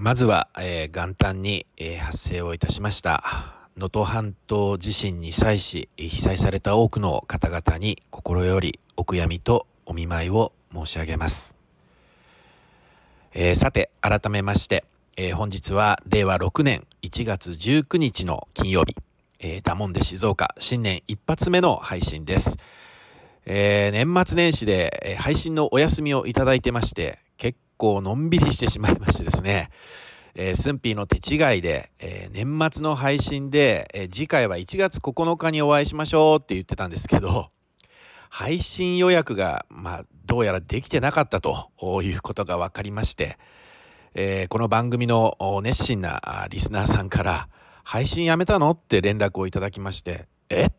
まずは、えー、元旦に、えー、発生をいたしました。能登半島地震に際し被災された多くの方々に心よりお悔やみとお見舞いを申し上げます、えー、さて改めまして、え本日は令和6年1月19日の金曜日、えー、ダモンで静岡新年一発目の配信です、え年末年始で、え配信のお休みをいただいてまして結構のんびりしてしまいましてですね、えー、スンピーの手違いで、えー、年末の配信で、えー、次回は1月9日にお会いしましょうって言ってたんですけど、配信予約が、まあ、どうやらできてなかったということが分かりまして、えー、この番組の熱心なリスナーさんから、配信やめたのって連絡をいただきまして、え？っ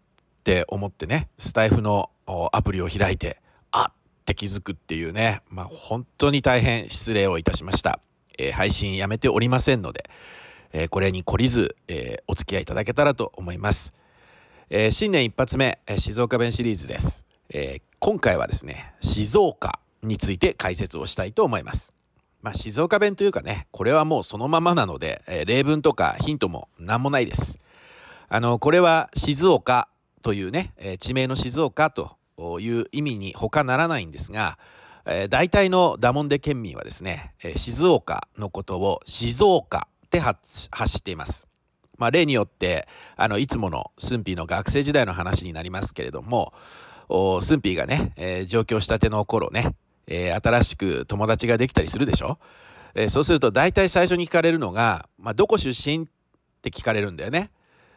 て思ってね、スタイフのアプリを開いて、あって気づくっていうね、まあ、本当に大変失礼をいたしました。えー、配信やめておりませんので、えー、これに懲りず、えー、お付き合いいただけたらと思います。え新年一発目、え静岡弁シリーズです、え今回はですね、静岡について解説をしたいと思います。まあ、静岡弁というかね、これはもうそのままなので、え例文とかヒントも何もないです。あの、これは静岡というね、え地名の静岡という意味に他ならないんですが、えー、大体のダモンデ県民はですね、えー、静岡のことを静岡って発しています。まあ、例によってあのいつものスンピーの学生時代の話になりますけれどもスンピーがね、えー、上京したての頃ね、えー、新しく友達ができたりするでしょ、えー、そうすると大体最初に聞かれるのが、まあ、どこ出身？って聞かれるんだよね。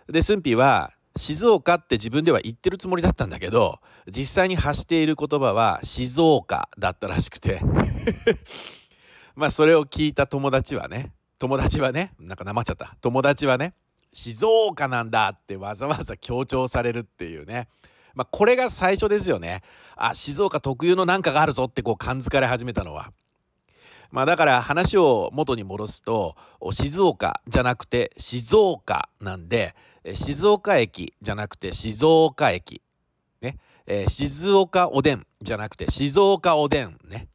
でスンピーは静岡って自分では言ってるつもりだったんだけど実際に発している言葉は静岡だったらしくて。まあそれを聞いた友達はね友達はねなんかなまっちゃった。友達はね静岡なんだってわざわざ強調されるっていうね。まあこれが最初ですよね。あ静岡特有のなんかがあるぞってこう感づかれ始めたのは。まあだから話を元に戻すと静岡じゃなくて静岡なんで静岡駅じゃなくて静岡駅。ね。えー、静岡おでんじゃなくて静岡おでんね。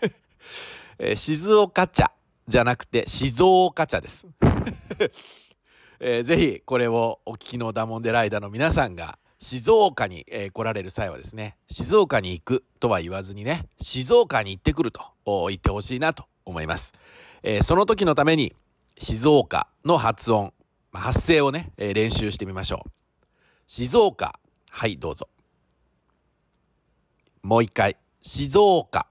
えー、静岡茶じゃなくて静岡茶です。えー、ぜひこれをお聞きのダモンデライダーの皆さんが静岡に、えー、来られる際はですね静岡に行くとは言わずにね静岡に行ってくると言ってほしいなと思います、えー、その時のために静岡の発音発声をね、えー、練習してみましょう。静岡。はい、どうぞ。もう一回。静岡。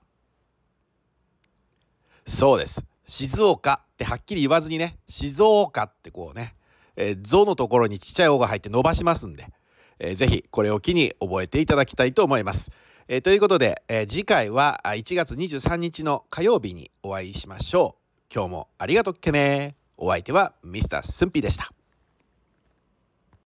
そうです。静岡ってはっきり言わずにね、静岡ってこうね、えー、のところにちっちゃい「お」が入って伸ばしますんで、えー、ぜひこれを機に覚えていただきたいと思います。えー、ということで、えー、次回は1月23日の火曜日にお会いしましょう。今日もありがとっけね。お相手はミスタースンピーでした。